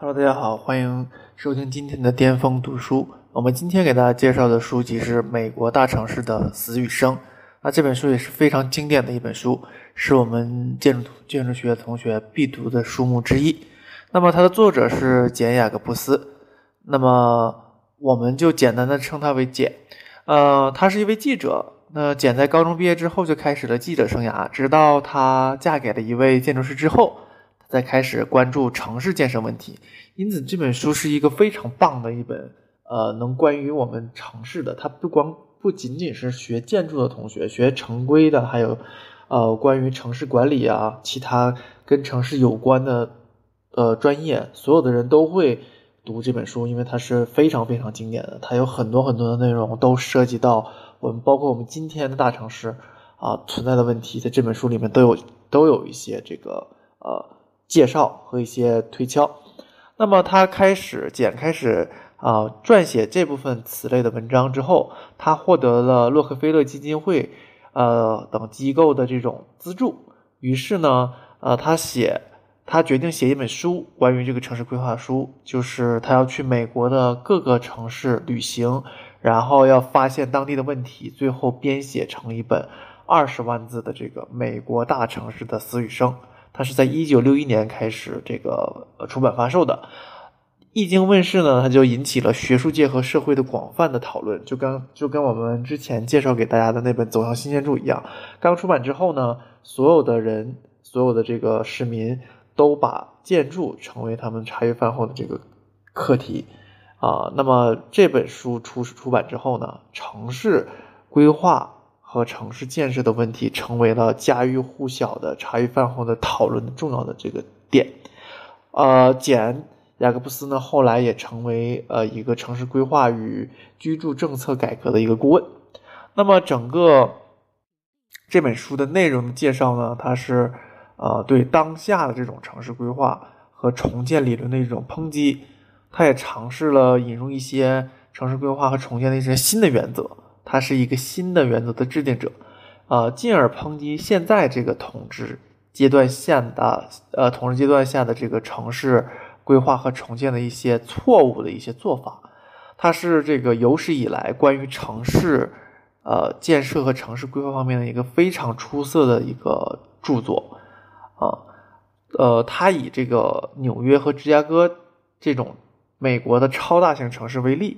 Hello，大家好，欢迎收听今天的巅峰读书。我们今天给大家介绍的书籍是《美国大城市的死与生》。那这本书也是非常经典的一本书，是我们建筑建筑学同学必读的书目之一。那么它的作者是简·雅各布斯，那么我们就简单的称他为简。呃，他是一位记者。那简在高中毕业之后就开始了记者生涯，直到她嫁给了一位建筑师之后。再开始关注城市建设问题，因此这本书是一个非常棒的一本，呃，能关于我们城市的。它不光不仅仅是学建筑的同学，学城规的，还有，呃，关于城市管理啊，其他跟城市有关的，呃，专业，所有的人都会读这本书，因为它是非常非常经典的。它有很多很多的内容都涉及到我们，包括我们今天的大城市啊存在的问题，在这本书里面都有都有一些这个，呃。介绍和一些推敲，那么他开始简开始啊撰写这部分此类的文章之后，他获得了洛克菲勒基金会呃等机构的这种资助，于是呢呃他写他决定写一本书关于这个城市规划书，就是他要去美国的各个城市旅行，然后要发现当地的问题，最后编写成一本二十万字的这个美国大城市的死与生。它是在一九六一年开始这个出版发售的，一经问世呢，它就引起了学术界和社会的广泛的讨论，就跟就跟我们之前介绍给大家的那本《走向新建筑》一样，刚出版之后呢，所有的人，所有的这个市民都把建筑成为他们茶余饭后的这个课题啊。那么这本书出出版之后呢，城市规划。和城市建设的问题成为了家喻户晓的茶余饭后的讨论的重要的这个点。呃，简雅各布斯呢，后来也成为呃一个城市规划与居住政策改革的一个顾问。那么整个这本书的内容介绍呢，它是呃对当下的这种城市规划和重建理论的一种抨击。他也尝试了引入一些城市规划和重建的一些新的原则。他是一个新的原则的制定者，啊，进而抨击现在这个统治阶段下的呃统治阶段下的这个城市规划和重建的一些错误的一些做法。他是这个有史以来关于城市呃建设和城市规划方面的一个非常出色的一个著作，啊，呃，他以这个纽约和芝加哥这种美国的超大型城市为例。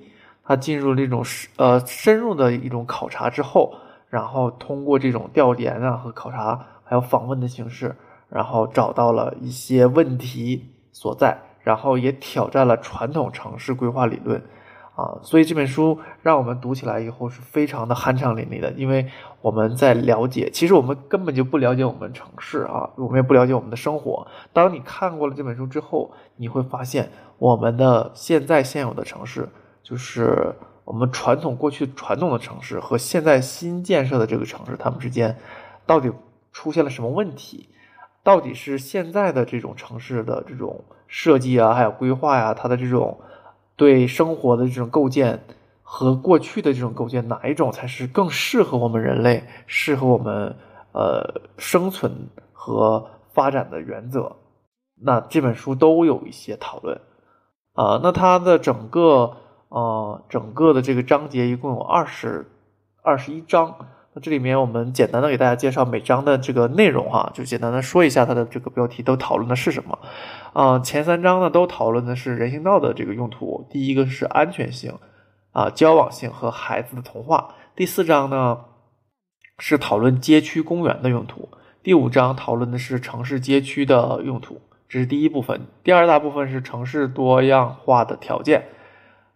他进入这种呃深入的一种考察之后，然后通过这种调研啊和考察，还有访问的形式，然后找到了一些问题所在，然后也挑战了传统城市规划理论，啊，所以这本书让我们读起来以后是非常的酣畅淋漓的，因为我们在了解，其实我们根本就不了解我们城市啊，我们也不了解我们的生活。当你看过了这本书之后，你会发现我们的现在现有的城市。就是我们传统过去传统的城市和现在新建设的这个城市，它们之间到底出现了什么问题？到底是现在的这种城市的这种设计啊，还有规划呀，它的这种对生活的这种构建和过去的这种构建，哪一种才是更适合我们人类、适合我们呃生存和发展的原则？那这本书都有一些讨论啊。那它的整个。呃，整个的这个章节一共有二十二十一章。那这里面我们简单的给大家介绍每章的这个内容哈，就简单的说一下它的这个标题都讨论的是什么。啊，前三章呢都讨论的是人行道的这个用途，第一个是安全性啊、交往性和孩子的童话。第四章呢是讨论街区公园的用途。第五章讨论的是城市街区的用途，这是第一部分。第二大部分是城市多样化的条件。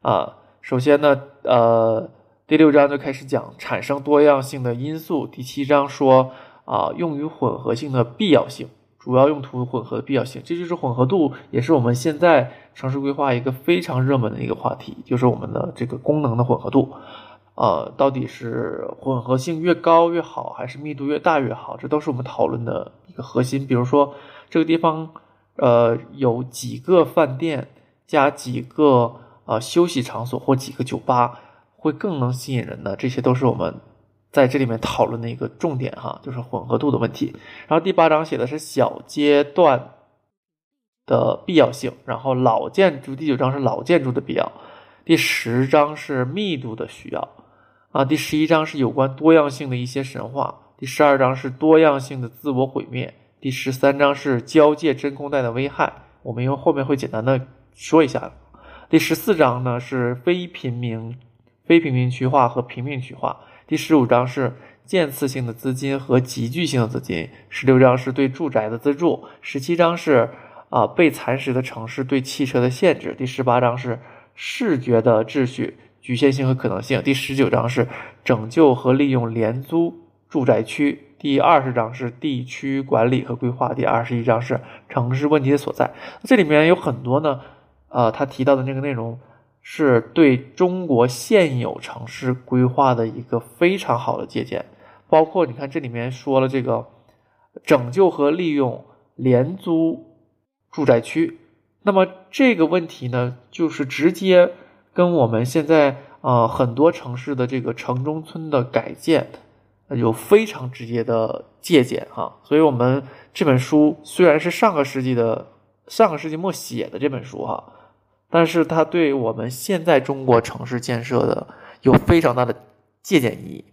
啊，首先呢，呃，第六章就开始讲产生多样性的因素。第七章说啊，用于混合性的必要性，主要用途混合的必要性，这就是混合度，也是我们现在城市规划一个非常热门的一个话题，就是我们的这个功能的混合度。呃，到底是混合性越高越好，还是密度越大越好？这都是我们讨论的一个核心。比如说，这个地方呃有几个饭店加几个。啊，休息场所或几个酒吧会更能吸引人呢，这些都是我们在这里面讨论的一个重点哈，就是混合度的问题。然后第八章写的是小阶段的必要性，然后老建筑第九章是老建筑的必要，第十章是密度的需要，啊，第十一章是有关多样性的一些神话，第十二章是多样性的自我毁灭，第十三章是交界真空带的危害，我们用后面会简单的说一下。第十四章呢是非平民、非平民区划和平民区划，第十五章是渐次性的资金和集聚性的资金，十六章是对住宅的资助，十七章是。啊，被蚕食的城市对汽车的限制。第十八章是视觉的秩序、局限性和可能性。第十九章是拯救和利用廉租住宅区。第二十章是地区管理和规划。第二十一章是城市问题的所在。这里面有很多呢，呃，他提到的那个内容是对中国现有城市规划的一个非常好的借鉴。包括你看，这里面说了这个拯救和利用廉租。住宅区，那么这个问题呢，就是直接跟我们现在啊很多城市的这个城中村的改建有非常直接的借鉴哈。所以，我们这本书虽然是上个世纪的上个世纪末写的这本书哈，但是它对我们现在中国城市建设的有非常大的借鉴意义。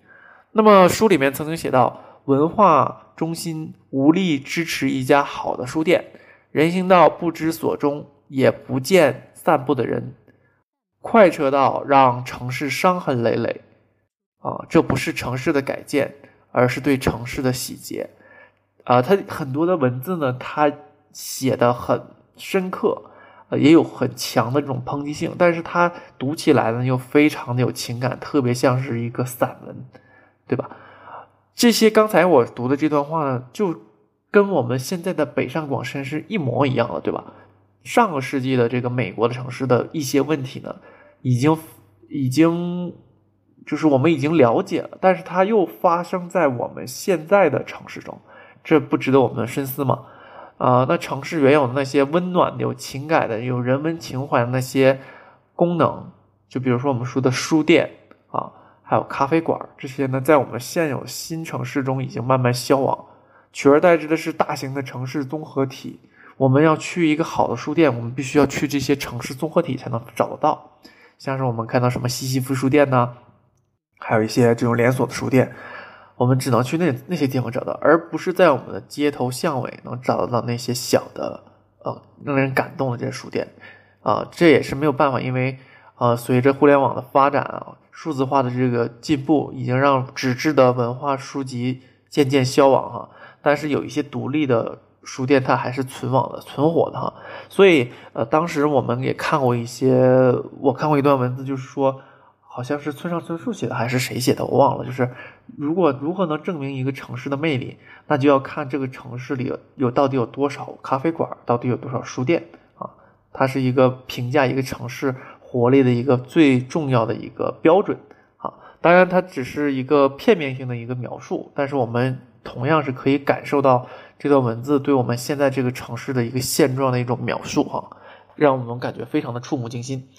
那么书里面曾经写到，文化中心无力支持一家好的书店。人行道不知所终，也不见散步的人。快车道让城市伤痕累累。啊，这不是城市的改建，而是对城市的洗劫。啊，他很多的文字呢，他写的很深刻，也有很强的这种抨击性，但是它读起来呢，又非常的有情感，特别像是一个散文，对吧？这些刚才我读的这段话呢，就。跟我们现在的北上广深是一模一样的，对吧？上个世纪的这个美国的城市的一些问题呢，已经已经就是我们已经了解了，但是它又发生在我们现在的城市中，这不值得我们深思吗？啊，那城市原有的那些温暖的、有情感的、有人文情怀的那些功能，就比如说我们说的书店啊，还有咖啡馆这些呢，在我们现有新城市中已经慢慢消亡。取而代之的是大型的城市综合体。我们要去一个好的书店，我们必须要去这些城市综合体才能找得到。像是我们看到什么西西弗书店呢，还有一些这种连锁的书店，我们只能去那那些地方找到，而不是在我们的街头巷尾能找得到那些小的呃让人感动的这些书店啊。这也是没有办法，因为呃随着互联网的发展啊，数字化的这个进步，已经让纸质的文化书籍渐渐消亡哈。但是有一些独立的书店，它还是存网的、存活的哈。所以，呃，当时我们也看过一些，我看过一段文字，就是说，好像是村上春树写的，还是谁写的，我忘了。就是如果如何能证明一个城市的魅力，那就要看这个城市里有到底有多少咖啡馆，到底有多少书店啊。它是一个评价一个城市活力的一个最重要的一个标准啊。当然，它只是一个片面性的一个描述，但是我们。同样是可以感受到这段文字对我们现在这个城市的一个现状的一种描述哈，让我们感觉非常的触目惊心。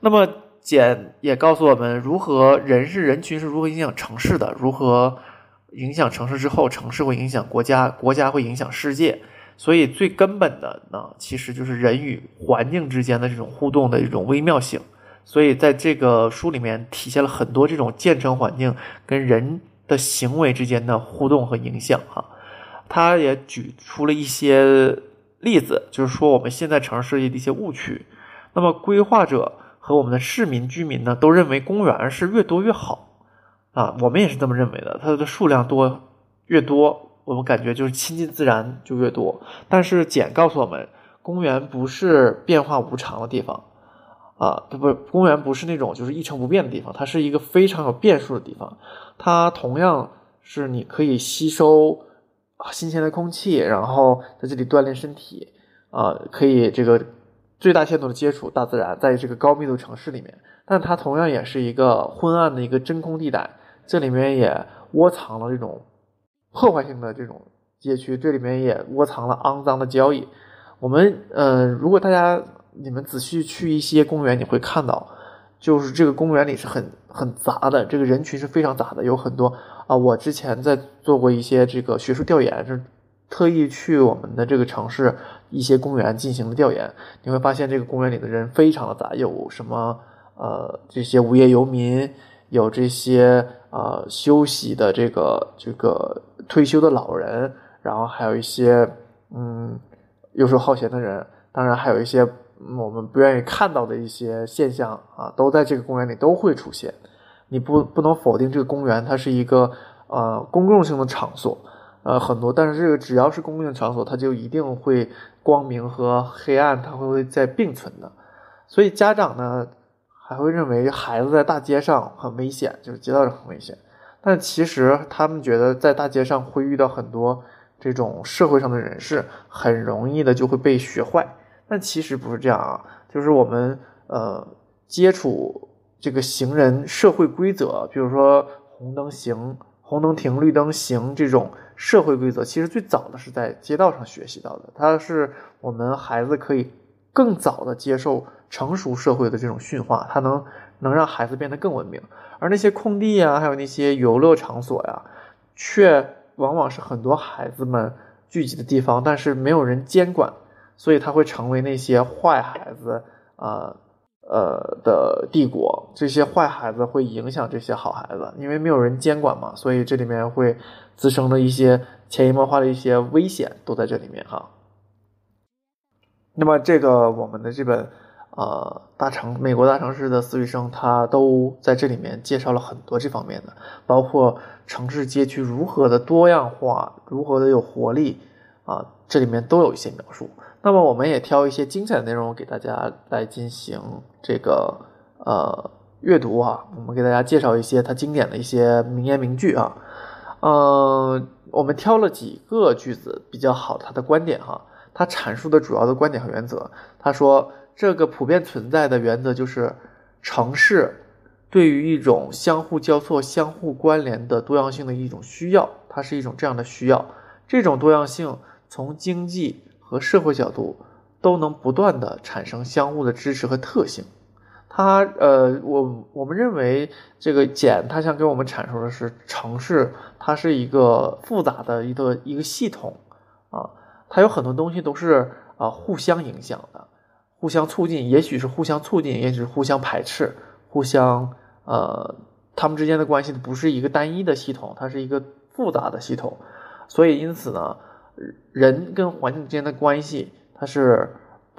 那么简也告诉我们，如何人是人群是如何影响城市的，如何影响城市之后，城市会影响国家，国家会影响世界。所以最根本的呢，其实就是人与环境之间的这种互动的一种微妙性。所以在这个书里面体现了很多这种建成环境跟人。的行为之间的互动和影响，哈，他也举出了一些例子，就是说我们现在城市设计的一些误区。那么规划者和我们的市民居民呢，都认为公园是越多越好啊，我们也是这么认为的。它的数量多越多，我们感觉就是亲近自然就越多。但是简告诉我们，公园不是变化无常的地方。啊，不不，公园不是那种就是一成不变的地方，它是一个非常有变数的地方。它同样是你可以吸收新鲜的空气，然后在这里锻炼身体，啊，可以这个最大限度的接触大自然，在这个高密度城市里面。但它同样也是一个昏暗的一个真空地带，这里面也窝藏了这种破坏性的这种街区，这里面也窝藏了肮脏的交易。我们，嗯，如果大家。你们仔细去一些公园，你会看到，就是这个公园里是很很杂的，这个人群是非常杂的，有很多啊。我之前在做过一些这个学术调研，是特意去我们的这个城市一些公园进行了调研，你会发现这个公园里的人非常的杂，有什么呃这些无业游民，有这些呃休息的这个这个退休的老人，然后还有一些嗯游手好闲的人，当然还有一些我们不愿意看到的一些现象啊，都在这个公园里都会出现。你不不能否定这个公园，它是一个呃公共性的场所。呃，很多，但是这个只要是公共场所，它就一定会光明和黑暗，它会在并存的。所以家长呢，还会认为孩子在大街上很危险，就是街道上很危险。但其实他们觉得在大街上会遇到很多这种社会上的人士，很容易的就会被学坏。但其实不是这样啊，就是我们呃接触这个行人社会规则，比如说红灯行。红灯停，绿灯行，这种社会规则其实最早的是在街道上学习到的。它是我们孩子可以更早的接受成熟社会的这种驯化，它能能让孩子变得更文明。而那些空地呀，还有那些游乐场所呀，却往往是很多孩子们聚集的地方，但是没有人监管，所以它会成为那些坏孩子啊。呃的帝国，这些坏孩子会影响这些好孩子，因为没有人监管嘛，所以这里面会滋生的一些潜移默化的一些危险都在这里面哈。那么这个我们的这本呃大城美国大城市的死与生，它都在这里面介绍了很多这方面的，包括城市街区如何的多样化，如何的有活力啊，这里面都有一些描述。那么我们也挑一些精彩的内容给大家来进行这个呃阅读啊，我们给大家介绍一些他经典的一些名言名句啊，嗯，我们挑了几个句子比较好他的观点哈，他阐述的主要的观点和原则，他说这个普遍存在的原则就是城市对于一种相互交错、相互关联的多样性的一种需要，它是一种这样的需要，这种多样性从经济。和社会角度都能不断的产生相互的支持和特性。它呃，我我们认为这个简他想给我们阐述的是城市，它是一个复杂的一个一个系统啊，它有很多东西都是啊互相影响的，互相促进，也许是互相促进，也许是互相排斥，互相呃，他们之间的关系不是一个单一的系统，它是一个复杂的系统，所以因此呢。人跟环境之间的关系，它是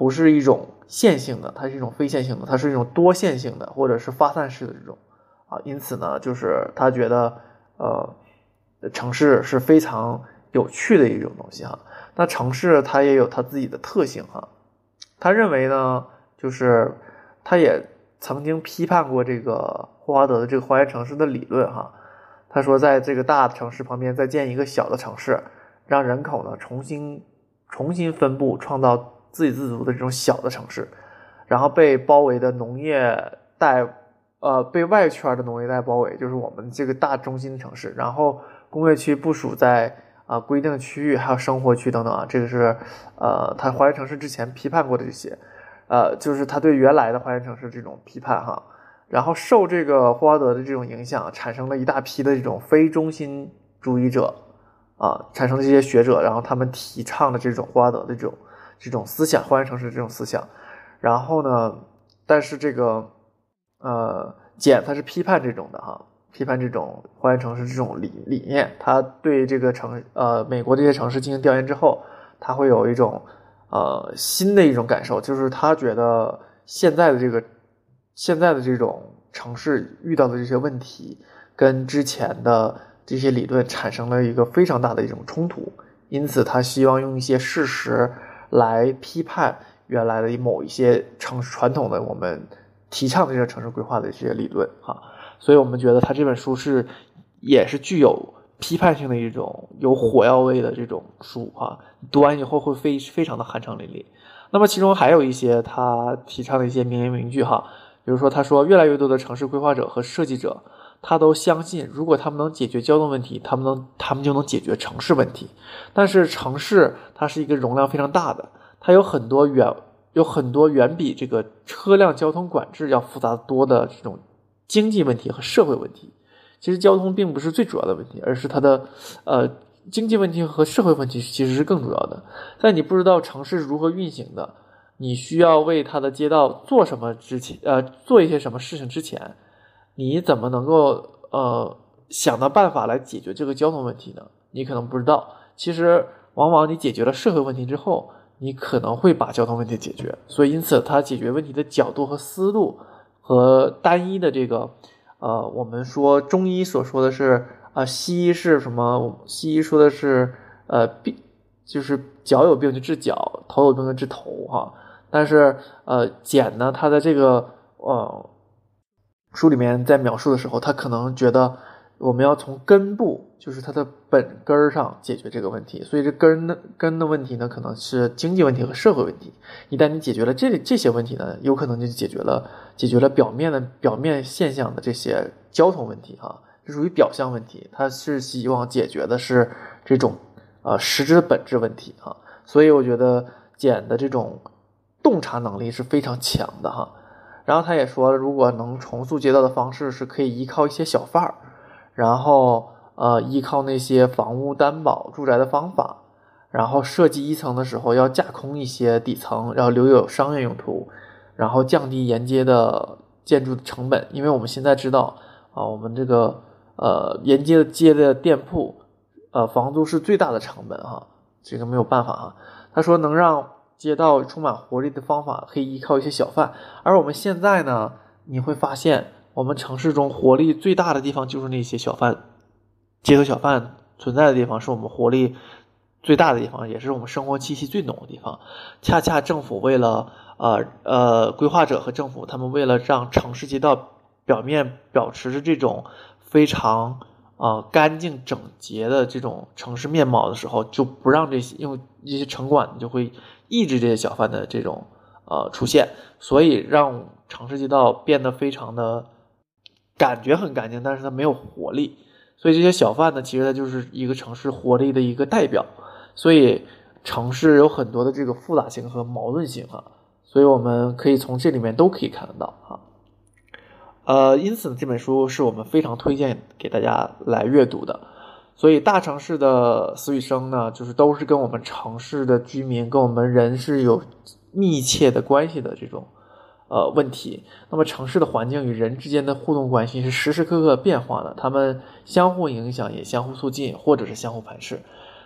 不是一种线性的？它是一种非线性的，它是一种多线性的，或者是发散式的这种啊。因此呢，就是他觉得，呃，城市是非常有趣的一种东西哈。那城市它也有它自己的特性哈。他认为呢，就是他也曾经批判过这个霍华德的这个花园城市的理论哈。他说，在这个大城市旁边再建一个小的城市。让人口呢重新重新分布，创造自给自足的这种小的城市，然后被包围的农业带，呃，被外圈的农业带包围，就是我们这个大中心城市。然后工业区部署在啊规定的区域，还有生活区等等啊，这个是呃他花园城市之前批判过的这些，呃，就是他对原来的花园城市这种批判哈。然后受这个霍华德的这种影响，产生了一大批的这种非中心主义者。啊，产生这些学者，然后他们提倡的这种霍华德的这种这种思想，花园城市这种思想。然后呢，但是这个呃简他是批判这种的哈，批判这种花园城市这种理理念。他对这个城呃美国这些城市进行调研之后，他会有一种呃新的一种感受，就是他觉得现在的这个现在的这种城市遇到的这些问题，跟之前的。这些理论产生了一个非常大的一种冲突，因此他希望用一些事实来批判原来的某一些城市传统的我们提倡的这些城市规划的这些理论哈，所以我们觉得他这本书是也是具有批判性的一种有火药味的这种书哈，读完以后会非非常的酣畅淋漓。那么其中还有一些他提倡的一些名言名句哈，比如说他说越来越多的城市规划者和设计者。他都相信，如果他们能解决交通问题，他们能，他们就能解决城市问题。但是城市它是一个容量非常大的，它有很多远，有很多远比这个车辆交通管制要复杂多的这种经济问题和社会问题。其实交通并不是最主要的问题，而是它的，呃，经济问题和社会问题其实是更主要的。在你不知道城市如何运行的，你需要为它的街道做什么之前，呃，做一些什么事情之前，你怎么能够呃想到办法来解决这个交通问题呢？你可能不知道。其实，往往你解决了社会问题之后，你可能会把交通问题解决。所以，因此，它解决问题的角度和思路和单一的这个，呃，我们说中医所说的是。啊，西医是什么？西医说的是，呃，病就是脚有病就治脚，头有病就治头，哈。但是，呃，简呢，他在这个呃书里面在描述的时候，他可能觉得我们要从根部，就是它的本根儿上解决这个问题。所以，这根的根的问题呢，可能是经济问题和社会问题。一旦你解决了这这些问题呢，有可能就解决了解决了表面的表面现象的这些交通问题，哈。这属于表象问题，他是希望解决的是这种呃实质的本质问题哈，所以我觉得简的这种洞察能力是非常强的哈。然后他也说，如果能重塑街道的方式是可以依靠一些小贩儿，然后呃依靠那些房屋担保住宅的方法，然后设计一层的时候要架空一些底层，然后留有商业用途，然后降低沿街的建筑的成本，因为我们现在知道啊，我们这个。呃，沿街的街的店铺，呃，房租是最大的成本哈，这个没有办法哈。他说，能让街道充满活力的方法，可以依靠一些小贩。而我们现在呢，你会发现，我们城市中活力最大的地方就是那些小贩，街头小贩存在的地方，是我们活力最大的地方，也是我们生活气息最浓的地方。恰恰政府为了，呃呃，规划者和政府，他们为了让城市街道表面保持着这种。非常啊干净整洁的这种城市面貌的时候，就不让这些用一些城管就会抑制这些小贩的这种呃出现，所以让城市街道变得非常的感觉很干净，但是它没有活力。所以这些小贩呢，其实它就是一个城市活力的一个代表。所以城市有很多的这个复杂性和矛盾性啊，所以我们可以从这里面都可以看得到啊。呃，因此呢，这本书是我们非常推荐给大家来阅读的。所以，大城市的死与生呢，就是都是跟我们城市的居民、跟我们人是有密切的关系的这种呃问题。那么，城市的环境与人之间的互动关系是时时刻刻变化的，他们相互影响，也相互促进，或者是相互排斥。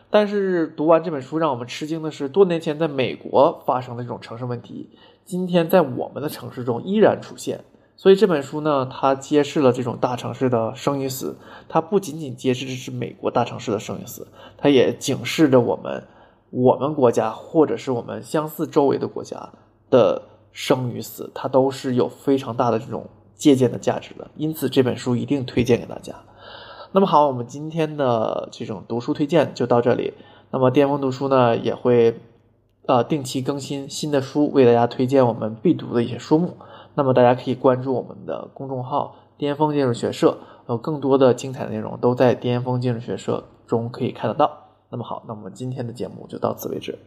但是，读完这本书，让我们吃惊的是，多年前在美国发生的这种城市问题，今天在我们的城市中依然出现。所以这本书呢，它揭示了这种大城市的生与死。它不仅仅揭示的是美国大城市的生与死，它也警示着我们，我们国家或者是我们相似周围的国家的生与死，它都是有非常大的这种借鉴的价值的。因此，这本书一定推荐给大家。那么好，我们今天的这种读书推荐就到这里。那么巅峰读书呢，也会呃定期更新新的书，为大家推荐我们必读的一些书目。那么大家可以关注我们的公众号“巅峰建筑学社”，有更多的精彩内容都在“巅峰建筑学社”中可以看得到。那么好，那我们今天的节目就到此为止。